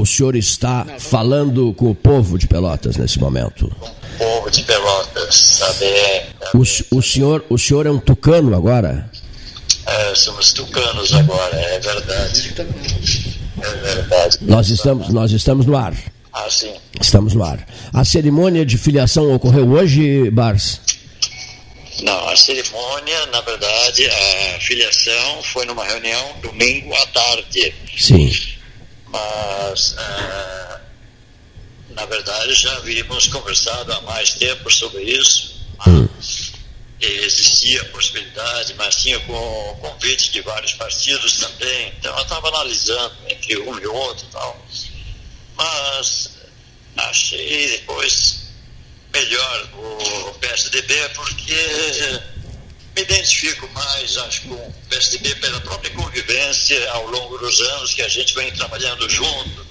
o senhor está falando com o povo de Pelotas nesse momento? Com o povo de Pelotas, saber. O, o, senhor, o senhor é um tucano agora? É, somos tucanos agora, é verdade. É verdade. Nós estamos, nós estamos no ar. Ah, sim. Estamos no ar. A cerimônia de filiação ocorreu hoje, Bars? Não, a cerimônia, na verdade, a filiação foi numa reunião domingo à tarde. Sim. Mas, uh, na verdade, já havíamos conversado há mais tempo sobre isso. Hum. Existia a possibilidade, mas tinha com convite de vários partidos também. Então, eu estava analisando entre um e outro e tal. Mas achei depois melhor o PSDB porque me identifico mais, acho, com o PSDB pela própria convivência ao longo dos anos que a gente vem trabalhando junto.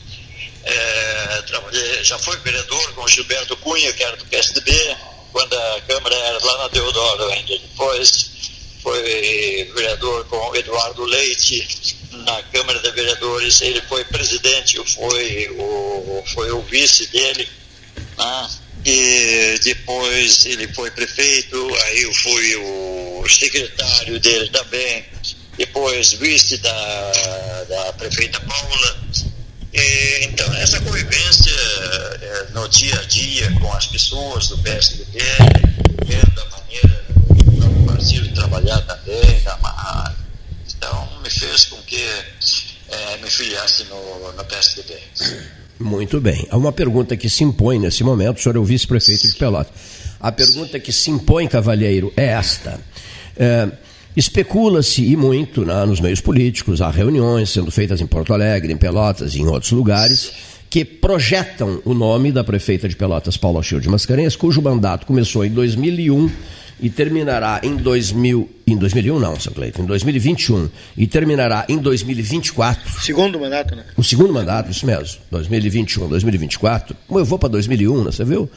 É, trabalhei, já fui vereador com Gilberto Cunha, que era do PSDB, quando a Câmara era lá na Deodoro ainda. Depois foi vereador com Eduardo Leite na Câmara de Vereadores. Ele foi presidente, fui o, foi o vice dele. Né? E depois ele foi prefeito, aí eu fui o secretário dele também, depois vice da, da prefeita Paula. E, então, essa convivência é, no dia a dia com as pessoas do PSDB, vendo a maneira do partido trabalhar também, da, então me fez com que é, me filiasse no, no PSDB. Muito bem. Há uma pergunta que se impõe nesse momento, o senhor é o vice-prefeito de Pelotas. A pergunta que se impõe, cavalheiro, é esta. É, Especula-se e muito né, nos meios políticos, há reuniões sendo feitas em Porto Alegre, em Pelotas e em outros lugares, que projetam o nome da prefeita de Pelotas, Paula Chil de Mascarenhas, cujo mandato começou em 2001 e terminará em 2000, em 2001 não, São Cleiton, em 2021 e terminará em 2024. Segundo mandato, né? O segundo mandato, isso mesmo, 2021, 2024. Como eu vou para 2001, né, você viu?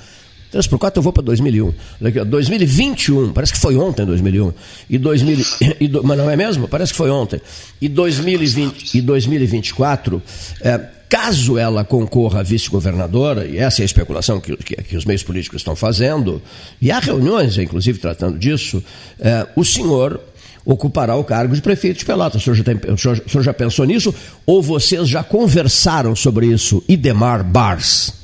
3 por 4 eu vou para 2001. Daqui, ó, 2021, parece que foi ontem 2001. E 2000, e do, mas não é mesmo? Parece que foi ontem. E 2020 e 2024, é, caso ela concorra a vice-governadora, e essa é a especulação que, que, que, os meios políticos estão fazendo, e há reuniões, inclusive, tratando disso, é, o senhor ocupará o cargo de prefeito de Pelotas. O senhor, já tem, o, senhor, o senhor já pensou nisso? Ou vocês já conversaram sobre isso, Idemar Bars?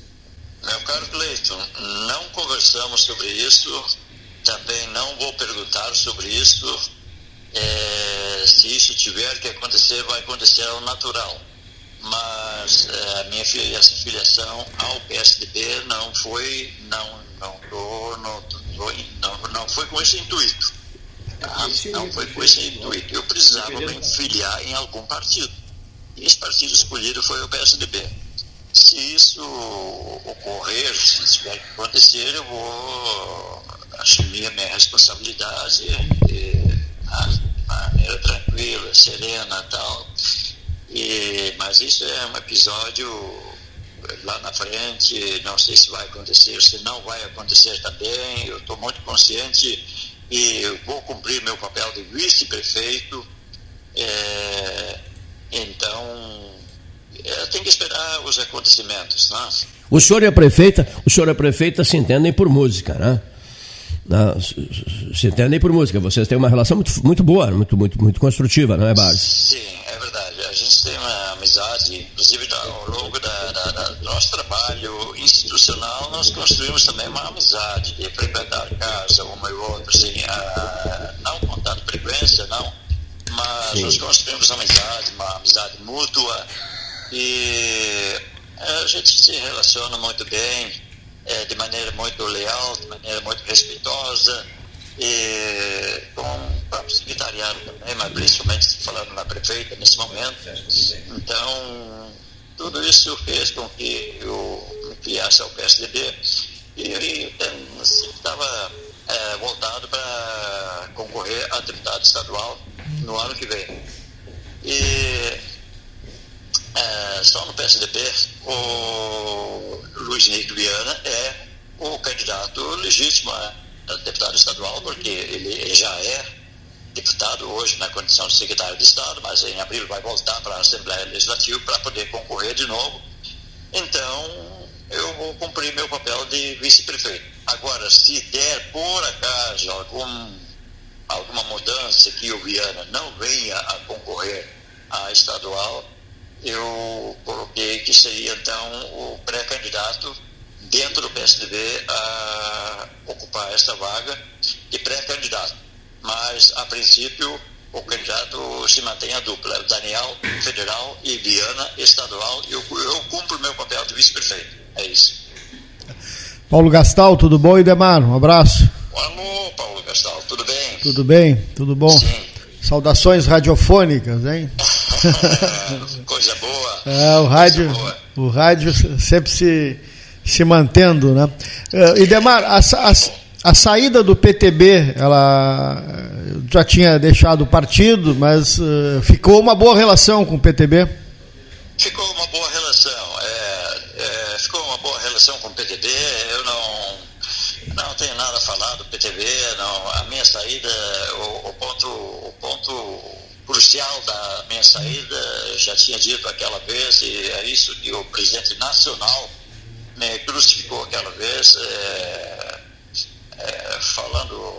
Meu caro Cleiton, não conversamos sobre isso, também não vou perguntar sobre isso. É, se isso tiver que acontecer, vai acontecer ao natural mas é, a minha filiação ao PSDB não foi, não, não, não, não, não foi com esse intuito. Tá? Não foi com esse intuito. Eu precisava me filiar em algum partido. E esse partido escolhido foi o PSDB. Se isso ocorrer, se tiver que acontecer, eu vou assumir a minha responsabilidade de, maneira tranquila, serena tal mas isso é um episódio lá na frente, não sei se vai acontecer, se não vai acontecer também. Eu estou muito consciente e vou cumprir meu papel de vice-prefeito. É, então, é, tem que esperar os acontecimentos. Né? O senhor e a prefeita, o senhor e a prefeita se entendem por música, né? se entendem por música. Vocês têm uma relação muito, muito boa, muito, muito, muito construtiva, não é, Bárbara? Sim, é verdade. A gente tem uma nosso trabalho institucional, nós construímos também uma amizade de frequentar casa uma e outra, assim, a, não contando frequência, não, mas Sim. nós construímos amizade, uma amizade mútua e a gente se relaciona muito bem é, de maneira muito leal, de maneira muito respeitosa, e com o próprio secretariado também, mas principalmente falando na prefeita nesse momento. Então, tudo isso fez com que eu me filiasse ao PSDB e estava é, voltado para concorrer a deputado estadual no ano que vem. E é, só no PSDB, o Luiz Henrique Viana é o candidato legítimo a deputado estadual, porque ele já é deputado hoje na condição de secretário de Estado, mas em abril vai voltar para a Assembleia Legislativa para poder concorrer de novo. Então, eu vou cumprir meu papel de vice-prefeito. Agora, se der por acaso algum, alguma mudança que o Viana não venha a concorrer à estadual, eu coloquei que seria então o pré-candidato dentro do PSDB a ocupar esta vaga de pré-candidato. Mas, a princípio, o candidato se mantém a dupla, Daniel federal e Viana estadual. Eu, eu cumpro meu papel de vice-prefeito. É isso. Paulo Gastal, tudo bom, Idemar? Um abraço. Alô, Paulo Gastal, tudo bem? Tudo bem, tudo bom. Sim. Saudações radiofônicas, hein? Coisa boa. É, o rádio, o rádio sempre se, se mantendo, né? Uh, Idemar, a, a, a saída do PTB, ela já tinha deixado o partido, mas uh, ficou uma boa relação com o PTB? Ficou uma boa relação. É, é, ficou uma boa relação com o PTB. Eu não, não tenho nada a falar do PTB. Não, a minha saída, o, o ponto, o ponto crucial da minha saída, já tinha dito aquela vez, e é isso que o presidente nacional me crucificou aquela vez, é, falando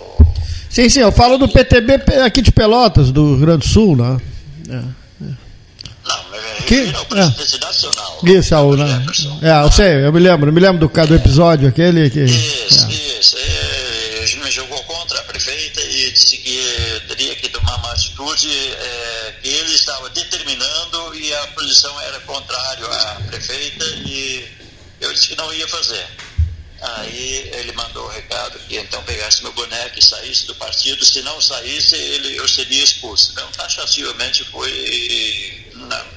Sim, sim, eu falo do PTB aqui de Pelotas, do Rio Grande do Sul, né? É, é. Não, que, não, presidente é. nacional. Isso, é, né? É, eu sei, eu me lembro, eu me lembro do, do episódio aquele que. Isso, é. isso. Ele me jogou contra a prefeita e disse que teria que tomar uma atitude é, que ele estava determinando e a posição era contrária à prefeita e eu disse que não ia fazer. Aí ele mandou o recado que então pegasse meu boneco e saísse do partido. Se não saísse, ele, eu seria expulso. Então, taxativamente foi,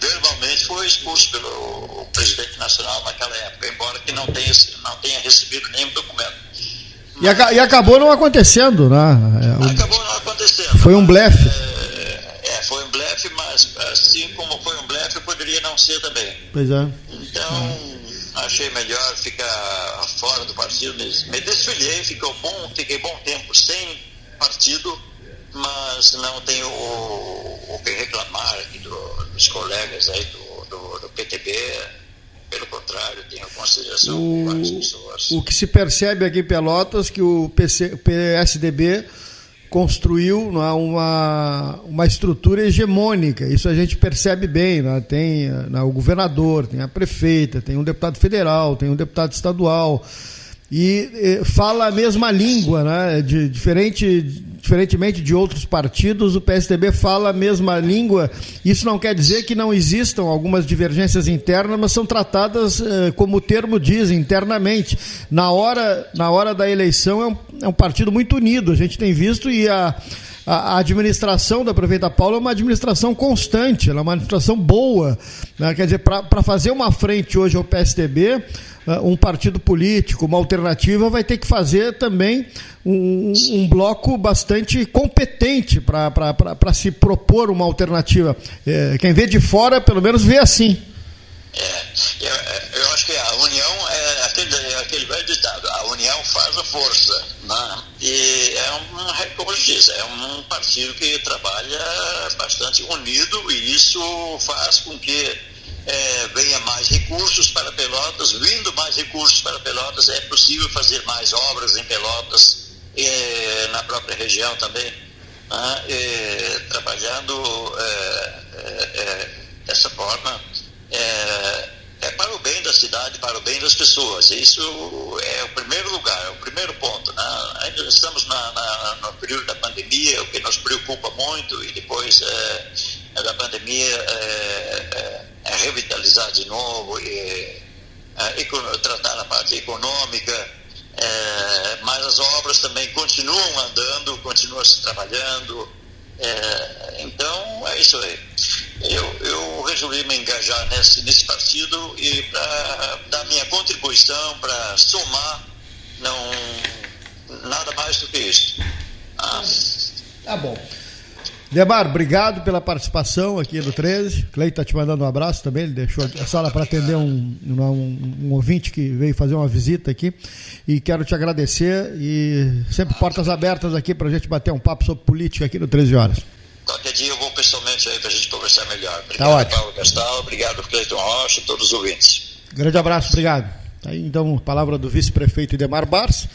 verbalmente foi expulso pelo presidente nacional naquela época, embora que não tenha, não tenha recebido nenhum documento. E, e acabou não acontecendo, né? Acabou não acontecendo. Foi um blefe. É, é, foi um blefe, mas assim como foi um blefe, poderia não ser também. Pois é. Então achei melhor ficar fora do partido. Me desfilhei, ficou bom, fiquei bom tempo sem partido, mas não tenho o, o que reclamar aqui do, dos colegas aí do, do, do, PTB. Pelo contrário, tenho consideração o, várias pessoas. O que se percebe aqui em Pelotas que o PC, PSDB construiu é, uma, uma estrutura hegemônica. Isso a gente percebe bem. Né? Tem né, o governador, tem a prefeita, tem um deputado federal, tem um deputado estadual. E, e fala a mesma língua, né? De, diferente diferentemente de outros partidos, o PSDB fala a mesma língua. Isso não quer dizer que não existam algumas divergências internas, mas são tratadas, eh, como o termo diz, internamente. Na hora, na hora da eleição é um, é um partido muito unido, a gente tem visto, e a, a, administração da prefeita Paula é uma administração constante, ela é uma administração boa. Né? Quer dizer, para fazer uma frente hoje ao PSDB, ah, um partido político, uma alternativa, vai ter que fazer também um, um bloco bastante competente para se propor uma alternativa. É, quem vê de fora, pelo menos, vê assim. É, eu, eu, acho que a união é aquele, é aquele velho ditado, a união faz a força. Né? E é um, como eu disse, é um partido que trabalha bastante unido e isso faz com que é, venha mais recursos para Pelotas, vindo mais recursos para Pelotas, é possível fazer mais obras em Pelotas, é, na própria região também, né? é, trabalhando é, é, dessa forma. É, para o bem da cidade, para o bem das pessoas. Isso é o primeiro lugar, é o primeiro ponto. Né? Ainda estamos na, na, no período da pandemia, o que nos preocupa muito, e depois da pandemia é, revitalizar de novo e é, tratar a parte econômica, é, mas as obras também continuam andando, continuam se trabalhando. É, então, é isso aí. Resolvi me engajar nesse, nesse partido e para dar minha contribuição, para somar, não, nada mais do que isso. Ah. Tá bom. Demar, obrigado pela participação aqui no 13. Cleito está te mandando um abraço também. Ele deixou a sala para atender um, um, um, ouvinte que veio fazer uma visita aqui. E quero te agradecer e sempre portas abertas aqui para a gente bater um papo sobre política aqui no 13 Horas. Qualquer dia eu vou pessoalmente aí para a gente conversar melhor. Obrigado, tá Paulo Gastal. Obrigado, Cleiton Rocha todos os ouvintes. Grande abraço, obrigado. Aí, então, palavra do vice-prefeito Idemar Bars.